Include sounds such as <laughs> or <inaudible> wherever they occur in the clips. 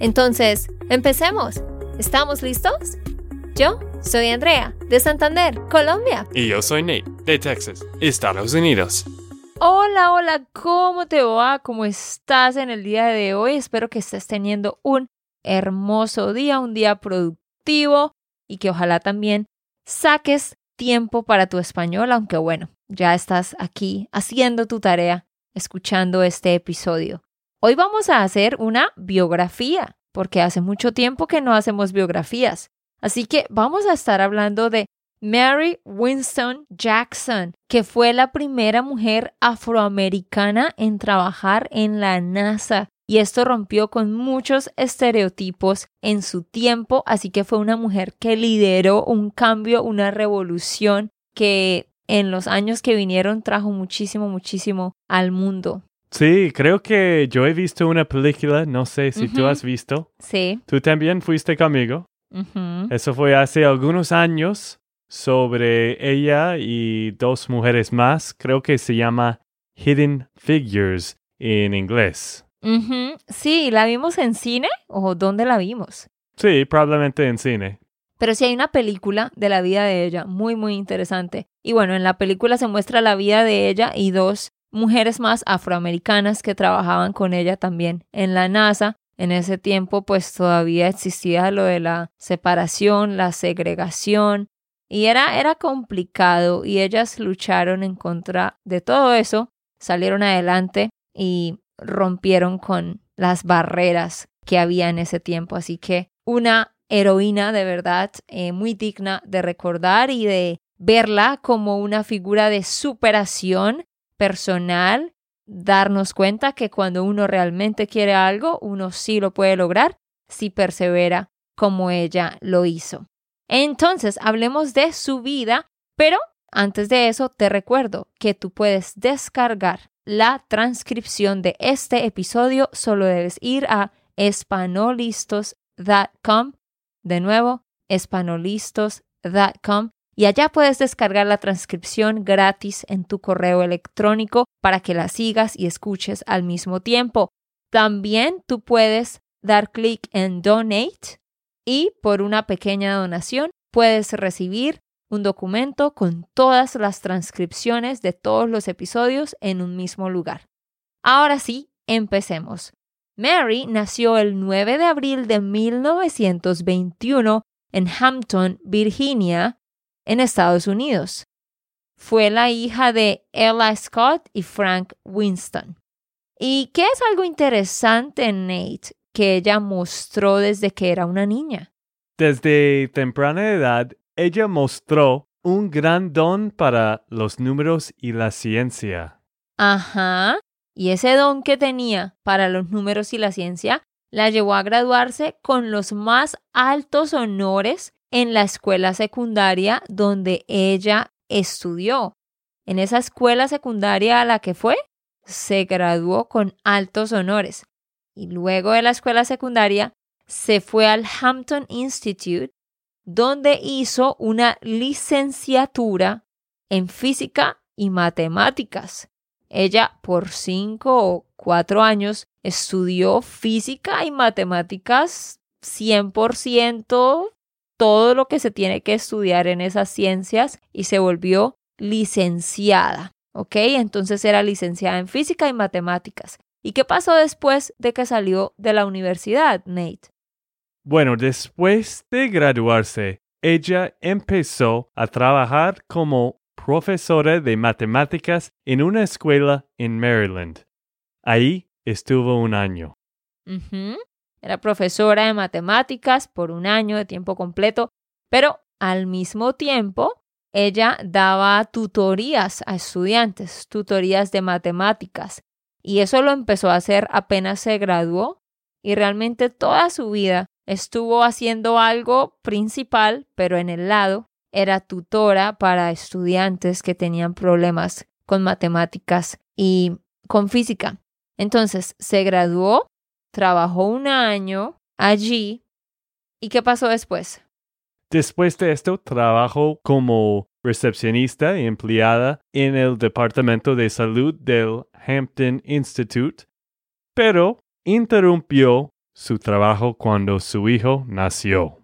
Entonces, empecemos. ¿Estamos listos? Yo soy Andrea, de Santander, Colombia. Y yo soy Nate, de Texas, Estados Unidos. Hola, hola, ¿cómo te va? ¿Cómo estás en el día de hoy? Espero que estés teniendo un hermoso día, un día productivo y que ojalá también saques tiempo para tu español, aunque bueno, ya estás aquí haciendo tu tarea, escuchando este episodio. Hoy vamos a hacer una biografía, porque hace mucho tiempo que no hacemos biografías. Así que vamos a estar hablando de Mary Winston Jackson, que fue la primera mujer afroamericana en trabajar en la NASA y esto rompió con muchos estereotipos en su tiempo, así que fue una mujer que lideró un cambio, una revolución que en los años que vinieron trajo muchísimo, muchísimo al mundo. Sí, creo que yo he visto una película, no sé si tú has visto. Sí. Tú también fuiste conmigo. Eso fue hace algunos años sobre ella y dos mujeres más. Creo que se llama Hidden Figures en inglés. Sí, ¿la vimos en cine o dónde la vimos? Sí, probablemente en cine. Pero sí hay una película de la vida de ella, muy, muy interesante. Y bueno, en la película se muestra la vida de ella y dos mujeres más afroamericanas que trabajaban con ella también en la NASA. En ese tiempo pues todavía existía lo de la separación, la segregación y era, era complicado y ellas lucharon en contra de todo eso, salieron adelante y rompieron con las barreras que había en ese tiempo. Así que una heroína de verdad eh, muy digna de recordar y de verla como una figura de superación personal, darnos cuenta que cuando uno realmente quiere algo, uno sí lo puede lograr si persevera como ella lo hizo. Entonces, hablemos de su vida, pero antes de eso te recuerdo que tú puedes descargar la transcripción de este episodio, solo debes ir a espanolistos.com. De nuevo, espanolistos.com. Y allá puedes descargar la transcripción gratis en tu correo electrónico para que la sigas y escuches al mismo tiempo. También tú puedes dar clic en Donate y por una pequeña donación puedes recibir un documento con todas las transcripciones de todos los episodios en un mismo lugar. Ahora sí, empecemos. Mary nació el 9 de abril de 1921 en Hampton, Virginia, en Estados Unidos. Fue la hija de Ella Scott y Frank Winston. ¿Y qué es algo interesante, Nate, que ella mostró desde que era una niña? Desde temprana edad, ella mostró un gran don para los números y la ciencia. Ajá. Y ese don que tenía para los números y la ciencia la llevó a graduarse con los más altos honores en la escuela secundaria donde ella estudió. En esa escuela secundaria a la que fue, se graduó con altos honores. Y luego de la escuela secundaria, se fue al Hampton Institute donde hizo una licenciatura en física y matemáticas. Ella por cinco o cuatro años estudió física y matemáticas 100%, todo lo que se tiene que estudiar en esas ciencias y se volvió licenciada. ¿Ok? Entonces era licenciada en física y matemáticas. ¿Y qué pasó después de que salió de la universidad, Nate? Bueno, después de graduarse, ella empezó a trabajar como profesora de matemáticas en una escuela en Maryland. Ahí estuvo un año. Era profesora de matemáticas por un año de tiempo completo, pero al mismo tiempo ella daba tutorías a estudiantes, tutorías de matemáticas. Y eso lo empezó a hacer apenas se graduó y realmente toda su vida estuvo haciendo algo principal, pero en el lado era tutora para estudiantes que tenían problemas con matemáticas y con física. Entonces se graduó, trabajó un año allí. ¿Y qué pasó después? Después de esto, trabajó como recepcionista y empleada en el Departamento de Salud del Hampton Institute, pero interrumpió su trabajo cuando su hijo nació.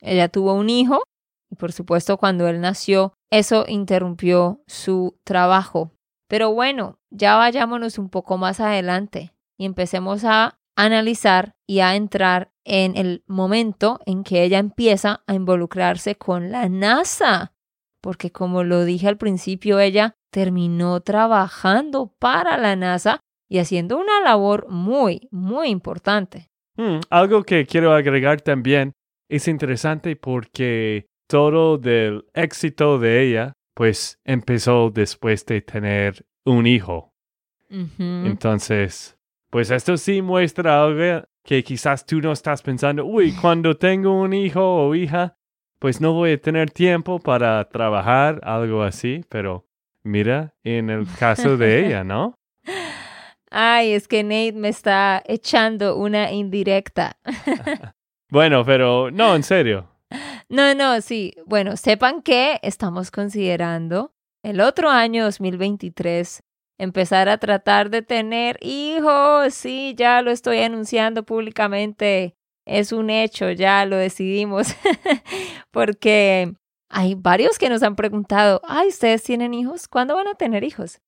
Ella tuvo un hijo y por supuesto cuando él nació, eso interrumpió su trabajo. Pero bueno, ya vayámonos un poco más adelante y empecemos a analizar y a entrar en el momento en que ella empieza a involucrarse con la NASA. Porque como lo dije al principio, ella terminó trabajando para la NASA y haciendo una labor muy, muy importante. Hmm, algo que quiero agregar también es interesante porque todo del éxito de ella, pues empezó después de tener un hijo. Entonces, pues esto sí muestra algo que quizás tú no estás pensando, uy, cuando tengo un hijo o hija, pues no voy a tener tiempo para trabajar, algo así, pero mira, en el caso de <laughs> ella, ¿no? Ay, es que Nate me está echando una indirecta. <laughs> bueno, pero no, en serio. No, no, sí. Bueno, sepan que estamos considerando el otro año 2023 empezar a tratar de tener hijos. Sí, ya lo estoy anunciando públicamente. Es un hecho, ya lo decidimos. <laughs> Porque hay varios que nos han preguntado, ay, ¿ustedes tienen hijos? ¿Cuándo van a tener hijos?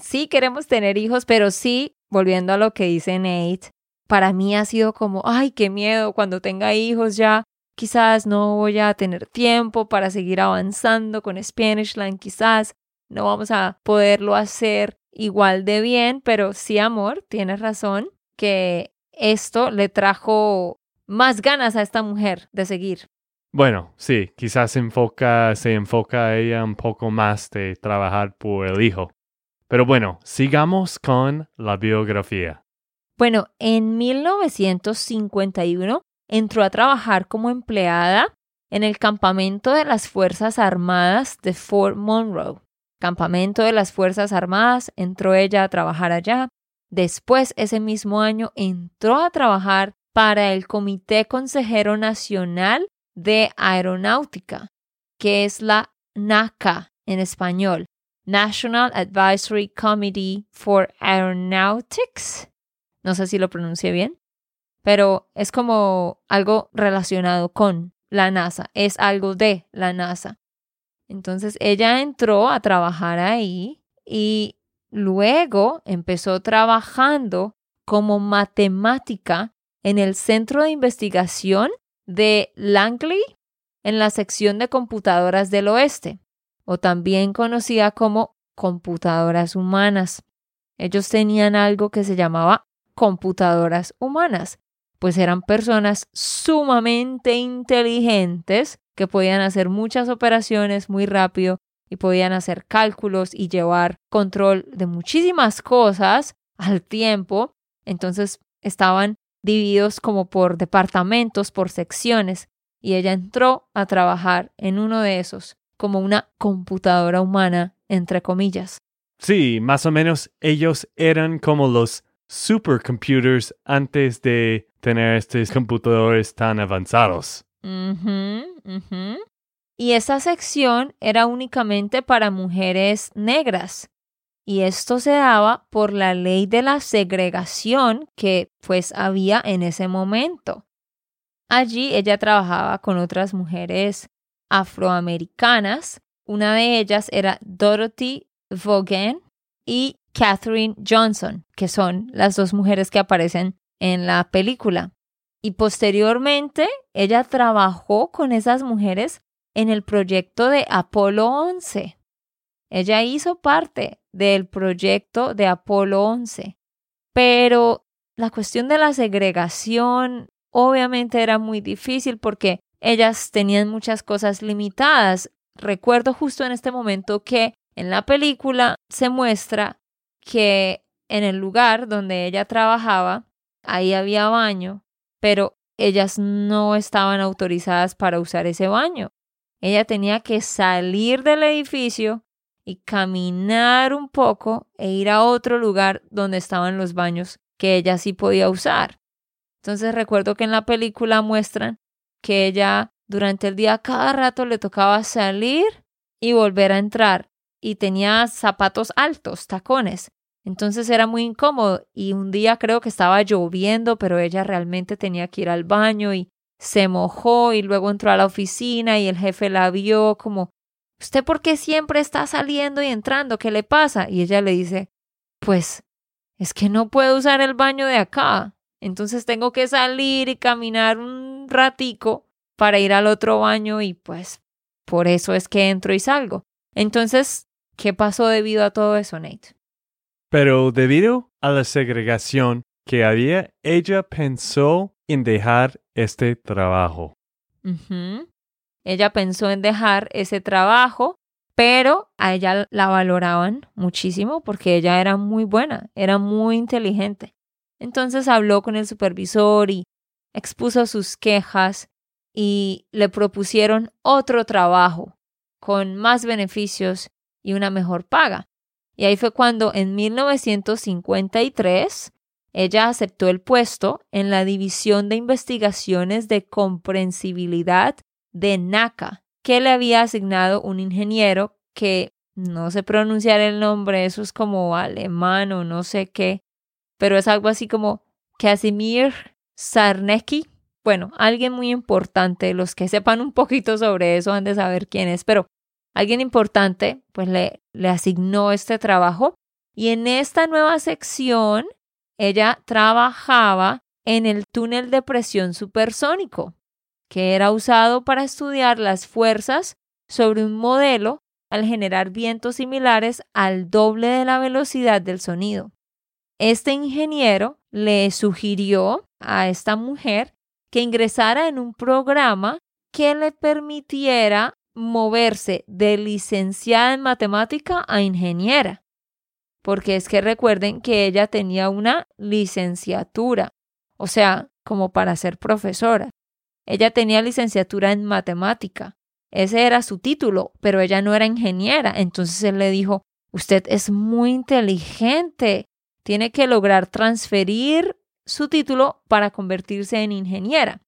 sí queremos tener hijos, pero sí, volviendo a lo que dice Nate, para mí ha sido como, ay, qué miedo, cuando tenga hijos ya, quizás no voy a tener tiempo para seguir avanzando con Spanishline, quizás no vamos a poderlo hacer igual de bien, pero sí, amor, tienes razón, que esto le trajo más ganas a esta mujer de seguir. Bueno, sí, quizás se enfoca, se enfoca a ella un poco más de trabajar por el hijo. Pero bueno, sigamos con la biografía. Bueno, en 1951 entró a trabajar como empleada en el campamento de las Fuerzas Armadas de Fort Monroe. Campamento de las Fuerzas Armadas, entró ella a trabajar allá. Después, ese mismo año, entró a trabajar para el Comité Consejero Nacional de Aeronáutica, que es la NACA en español, National Advisory Committee for Aeronautics. No sé si lo pronuncié bien, pero es como algo relacionado con la NASA, es algo de la NASA. Entonces ella entró a trabajar ahí y luego empezó trabajando como matemática en el Centro de Investigación de Langley en la sección de computadoras del oeste o también conocida como computadoras humanas. Ellos tenían algo que se llamaba computadoras humanas, pues eran personas sumamente inteligentes que podían hacer muchas operaciones muy rápido y podían hacer cálculos y llevar control de muchísimas cosas al tiempo. Entonces estaban divididos como por departamentos, por secciones, y ella entró a trabajar en uno de esos como una computadora humana, entre comillas. Sí, más o menos ellos eran como los supercomputers antes de tener estos computadores tan avanzados. Y esa sección era únicamente para mujeres negras. Y esto se daba por la ley de la segregación que pues había en ese momento. Allí ella trabajaba con otras mujeres afroamericanas. Una de ellas era Dorothy Vaughan y Catherine Johnson, que son las dos mujeres que aparecen en la película. Y posteriormente ella trabajó con esas mujeres en el proyecto de Apolo 11. Ella hizo parte del proyecto de Apolo 11. Pero la cuestión de la segregación obviamente era muy difícil porque ellas tenían muchas cosas limitadas. Recuerdo justo en este momento que en la película se muestra que en el lugar donde ella trabajaba ahí había baño, pero ellas no estaban autorizadas para usar ese baño. Ella tenía que salir del edificio y caminar un poco e ir a otro lugar donde estaban los baños que ella sí podía usar. Entonces recuerdo que en la película muestran que ella durante el día cada rato le tocaba salir y volver a entrar y tenía zapatos altos, tacones. Entonces era muy incómodo y un día creo que estaba lloviendo, pero ella realmente tenía que ir al baño y se mojó y luego entró a la oficina y el jefe la vio como, ¿usted por qué siempre está saliendo y entrando? ¿Qué le pasa? Y ella le dice, pues es que no puedo usar el baño de acá. Entonces tengo que salir y caminar un ratico para ir al otro baño y pues por eso es que entro y salgo. Entonces, ¿qué pasó debido a todo eso, Nate? Pero debido a la segregación que había, ella pensó en dejar este trabajo. Ella pensó en dejar ese trabajo, pero a ella la valoraban muchísimo porque ella era muy buena, era muy inteligente. Entonces habló con el supervisor y expuso sus quejas y le propusieron otro trabajo con más beneficios y una mejor paga. Y ahí fue cuando en 1953 ella aceptó el puesto en la División de Investigaciones de Comprensibilidad de NACA, que le había asignado un ingeniero que no sé pronunciar el nombre, eso es como alemán o no sé qué, pero es algo así como Casimir Sarnecki. Bueno, alguien muy importante, los que sepan un poquito sobre eso han de saber quién es, pero alguien importante pues le, le asignó este trabajo y en esta nueva sección ella trabajaba en el túnel de presión supersónico, que era usado para estudiar las fuerzas sobre un modelo al generar vientos similares al doble de la velocidad del sonido. Este ingeniero le sugirió a esta mujer que ingresara en un programa que le permitiera moverse de licenciada en matemática a ingeniera. Porque es que recuerden que ella tenía una licenciatura, o sea, como para ser profesora. Ella tenía licenciatura en matemática. Ese era su título, pero ella no era ingeniera. Entonces él le dijo, usted es muy inteligente, tiene que lograr transferir su título para convertirse en ingeniera.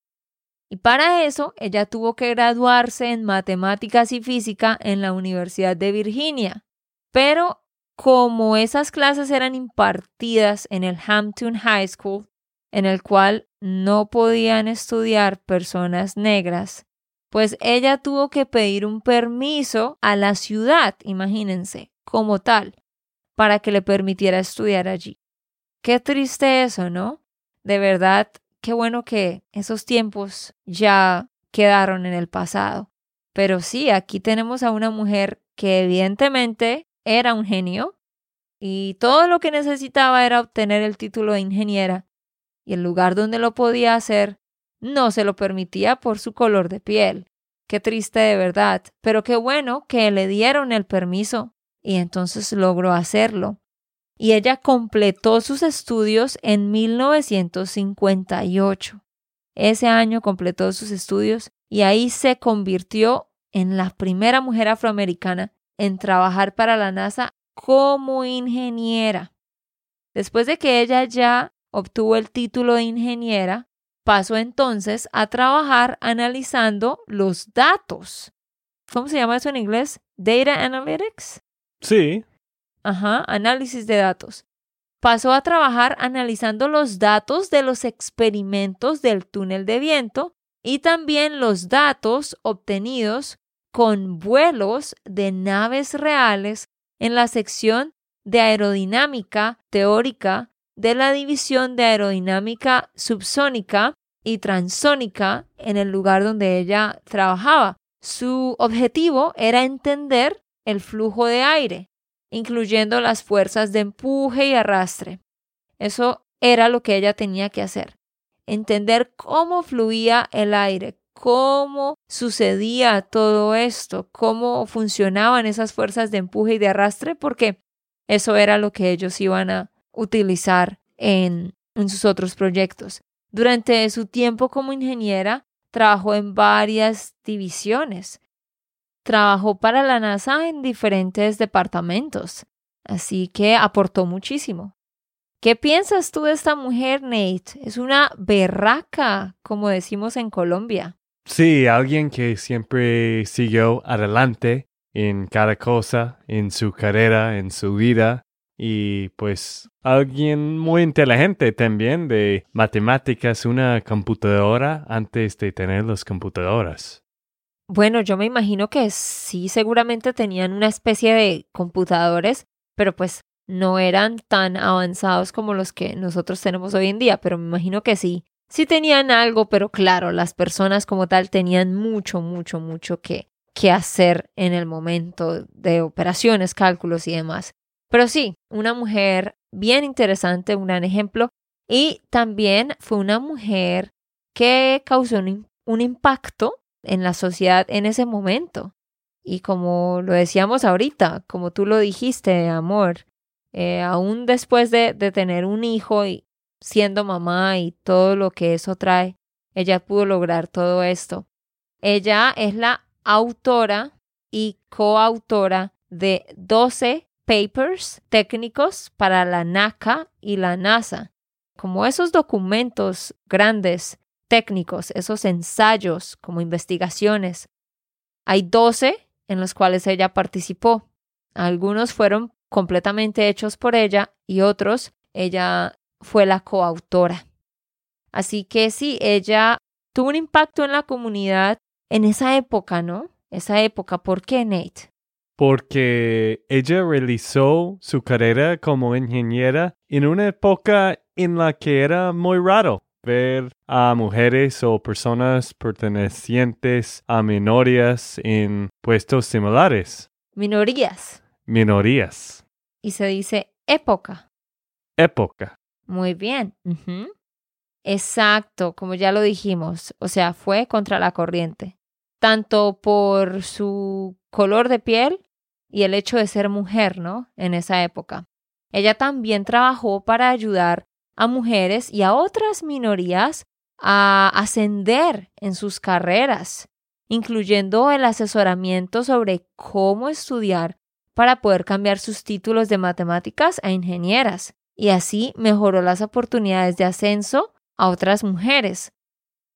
Y para eso ella tuvo que graduarse en matemáticas y física en la Universidad de Virginia. Pero como esas clases eran impartidas en el Hampton High School, en el cual no podían estudiar personas negras, pues ella tuvo que pedir un permiso a la ciudad, imagínense, como tal, para que le permitiera estudiar allí. Qué triste eso, ¿no? De verdad, qué bueno que esos tiempos ya quedaron en el pasado. Pero sí, aquí tenemos a una mujer que evidentemente era un genio y todo lo que necesitaba era obtener el título de ingeniera y el lugar donde lo podía hacer no se lo permitía por su color de piel. Qué triste de verdad, pero qué bueno que le dieron el permiso y entonces logró hacerlo. Y ella completó sus estudios en 1958. Ese año completó sus estudios y ahí se convirtió en la primera mujer afroamericana en trabajar para la NASA como ingeniera. Después de que ella ya obtuvo el título de ingeniera, pasó entonces a trabajar analizando los datos. ¿Cómo se llama eso en inglés? Data Analytics. Sí. Ajá, análisis de datos. Pasó a trabajar analizando los datos de los experimentos del túnel de viento y también los datos obtenidos con vuelos de naves reales en la sección de aerodinámica teórica de la división de aerodinámica subsónica y transónica en el lugar donde ella trabajaba. Su objetivo era entender el flujo de aire, incluyendo las fuerzas de empuje y arrastre. Eso era lo que ella tenía que hacer. Entender cómo fluía el aire, cómo sucedía todo esto, cómo funcionaban esas fuerzas de empuje y de arrastre, porque eso era lo que ellos iban a utilizar en en sus otros proyectos. Durante su tiempo como ingeniera, trabajó en varias divisiones. Trabajó para la NASA en diferentes departamentos, así que aportó muchísimo. ¿Qué piensas tú de esta mujer, Nate? Es una berraca, como decimos en Colombia. Sí, alguien que siempre siguió adelante en cada cosa, en su carrera, en su vida, y pues alguien muy inteligente también de matemáticas, una computadora antes de tener las computadoras. Bueno, yo me imagino que sí, seguramente tenían una especie de computadores, pero pues no eran tan avanzados como los que nosotros tenemos hoy en día, pero me imagino que sí. Sí tenían algo, pero claro, las personas como tal tenían mucho, mucho, mucho que, que hacer en el momento de operaciones, cálculos y demás. Pero sí, una mujer bien interesante, un gran ejemplo. Y también fue una mujer que causó un, un impacto en la sociedad en ese momento. Y como lo decíamos ahorita, como tú lo dijiste, amor, eh, aún después de, de tener un hijo y siendo mamá y todo lo que eso trae, ella pudo lograr todo esto. Ella es la autora y coautora de 12 papers técnicos para la NACA y la NASA. Como esos documentos grandes, técnicos, esos ensayos como investigaciones. Hay 12 en los cuales ella participó. Algunos fueron completamente hechos por ella y otros ella fue la coautora. Así que sí, ella tuvo un impacto en la comunidad en esa época, ¿no? Esa época, ¿por qué, Nate? Porque ella realizó su carrera como ingeniera en una época en la que era muy raro ver a mujeres o personas pertenecientes a minorías en puestos similares. Minorías. Minorías y se dice época. Época. Muy bien. Exacto, como ya lo dijimos, o sea, fue contra la corriente, tanto por su color de piel y el hecho de ser mujer, ¿no? En esa época. Ella también trabajó para ayudar a mujeres y a otras minorías a ascender en sus carreras, incluyendo el asesoramiento sobre cómo estudiar para poder cambiar sus títulos de matemáticas a ingenieras y así mejoró las oportunidades de ascenso a otras mujeres.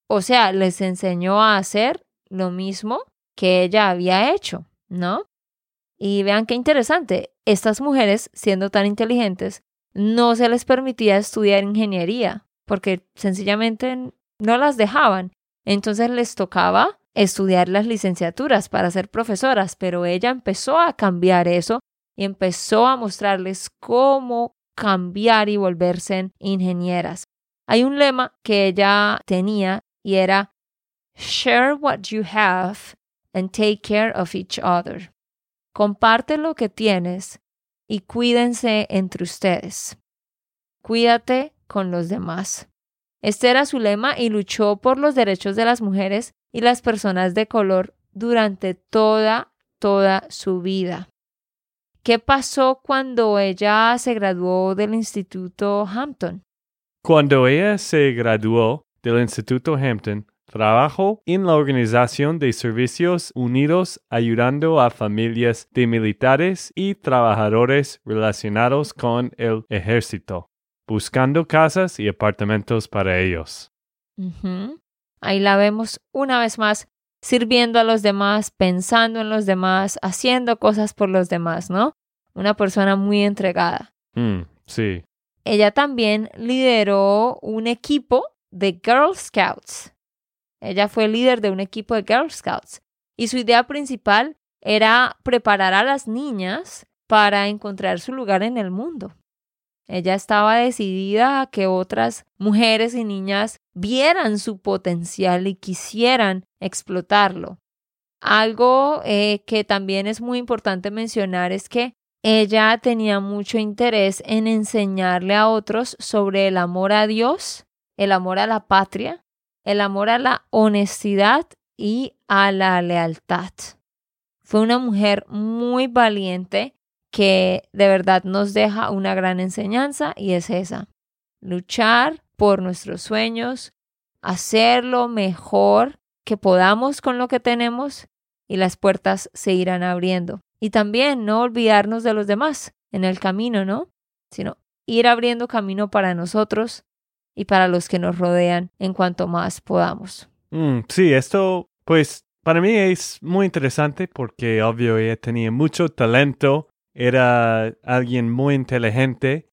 O sea, les enseñó a hacer lo mismo que ella había hecho, ¿no? Y vean qué interesante, estas mujeres, siendo tan inteligentes, no se les permitía estudiar ingeniería, porque sencillamente no las dejaban. Entonces les tocaba estudiar las licenciaturas para ser profesoras, pero ella empezó a cambiar eso y empezó a mostrarles cómo cambiar y volverse ingenieras. Hay un lema que ella tenía y era Share what you have and take care of each other. Comparte lo que tienes y cuídense entre ustedes. Cuídate con los demás. Este era su lema y luchó por los derechos de las mujeres y las personas de color durante toda, toda su vida. ¿Qué pasó cuando ella se graduó del Instituto Hampton? Cuando ella se graduó del Instituto Hampton, trabajó en la Organización de Servicios Unidos ayudando a familias de militares y trabajadores relacionados con el ejército, buscando casas y apartamentos para ellos. Ahí la vemos una vez más sirviendo a los demás, pensando en los demás, haciendo cosas por los demás, ¿no? Una persona muy entregada. Mm, sí. Ella también lideró un equipo de Girl Scouts. Ella fue líder de un equipo de Girl Scouts y su idea principal era preparar a las niñas para encontrar su lugar en el mundo. Ella estaba decidida a que otras mujeres y niñas vieran su potencial y quisieran explotarlo. Algo eh, que también es muy importante mencionar es que ella tenía mucho interés en enseñarle a otros sobre el amor a Dios, el amor a la patria, el amor a la honestidad y a la lealtad. Fue una mujer muy valiente que de verdad nos deja una gran enseñanza y es esa. luchar por nuestros sueños, hacer lo mejor que podamos con lo que tenemos y las puertas se irán abriendo. Y también no olvidarnos de los demás en el camino, ¿no? Sino ir abriendo camino para nosotros y para los que nos rodean en cuanto más podamos. Mm, sí, esto pues para mí es muy interesante porque obvio ella tenía mucho talento, era alguien muy inteligente,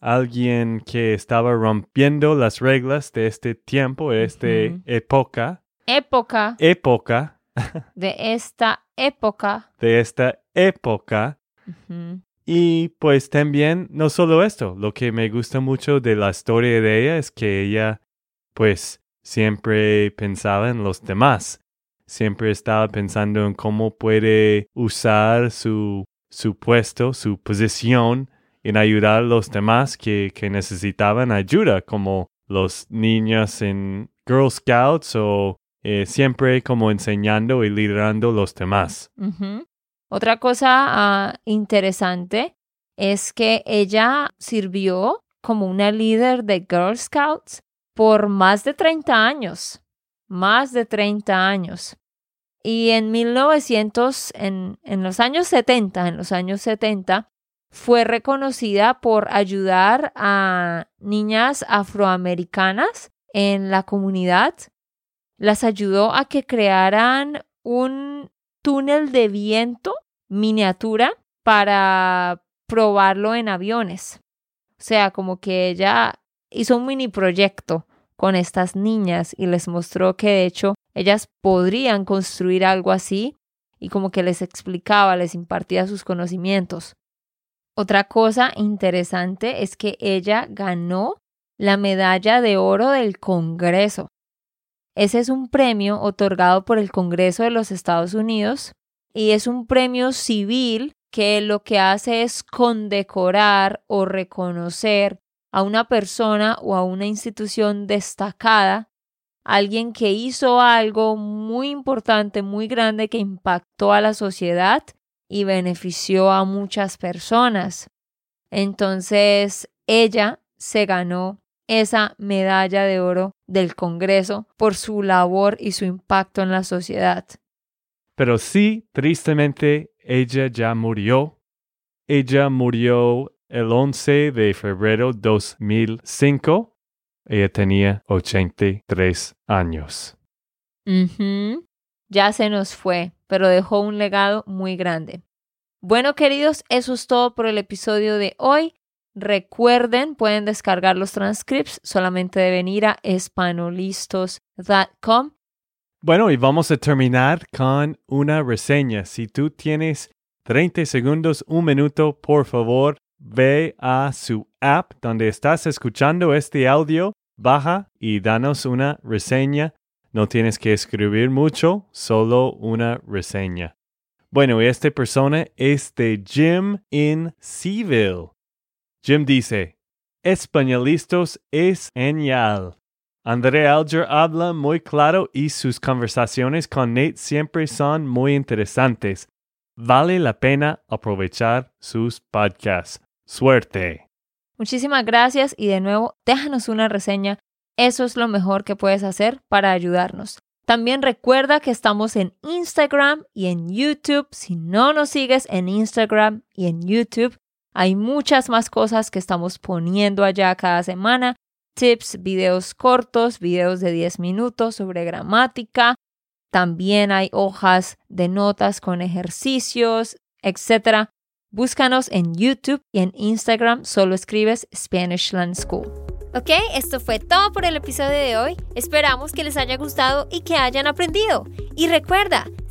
alguien que estaba rompiendo las reglas de este tiempo, de esta época, Época época, de esta época. de esta época. Ujú. Y pues también, no solo esto, lo que me gusta mucho de la historia de ella es que ella, pues, siempre pensaba en los demás. Siempre estaba pensando en cómo puede usar su, su puesto, su posición en ayudar a los demás que, que necesitaban ayuda, como los niños en Girl Scouts o eh, siempre como enseñando y liderando los demás. Otra cosa ah, interesante es que ella sirvió como una líder de Girl Scouts por más de 30 años, más de 30 años. Y en 1900, en, en los años 70, en los años 70, fue reconocida por ayudar a niñas afroamericanas en la comunidad. Las ayudó a que crearan un túnel de viento miniatura para probarlo en aviones. O sea, como que ella hizo un mini proyecto con estas niñas y les mostró que de hecho ellas podrían construir algo así y como que les explicaba, les impartía sus conocimientos. Otra cosa interesante es que ella ganó la medalla de oro del Congreso. Ese es un premio otorgado por el Congreso de los Estados Unidos y es un premio civil que lo que hace es condecorar o reconocer a una persona o a una institución destacada, alguien que hizo algo muy importante, muy grande, que impactó a la sociedad y benefició a muchas personas. Entonces, ella se ganó esa medalla de oro del Congreso por su labor y su impacto en la sociedad. Pero sí, tristemente, ella ya murió. Ella murió el 11 de febrero 2005. Ella tenía 83 años. Ujú. Ya se nos fue, pero dejó un legado muy grande. Bueno, queridos, eso es todo por el episodio de hoy. Recuerden, pueden descargar los transcripts, solamente deben ir a espanolistos.com. Bueno, y vamos a terminar con una reseña. Si tú tienes 30 segundos, un minuto, por favor, ve a su app donde estás escuchando este audio, baja y danos una reseña. No tienes que escribir mucho, solo una reseña. Bueno, y esta persona es de Jim in Seville. Jim dice, Españolistos es genial. André Alger habla muy claro y sus conversaciones con Nate siempre son muy interesantes. Vale la pena aprovechar sus podcasts. Suerte. Muchísimas gracias y de nuevo, déjanos una reseña. Eso es lo mejor que puedes hacer para ayudarnos. También recuerda que estamos en Instagram y en YouTube. Si no nos sigues en Instagram y en YouTube, hay muchas más cosas que estamos poniendo allá cada semana. Tips, videos cortos, videos de 10 minutos sobre gramática. También hay hojas de notas con ejercicios, etc. Búscanos en YouTube y en Instagram. Solo escribes Spanishland School. Ok, esto fue todo por el episodio de hoy. Esperamos que les haya gustado y que hayan aprendido. Y recuerda,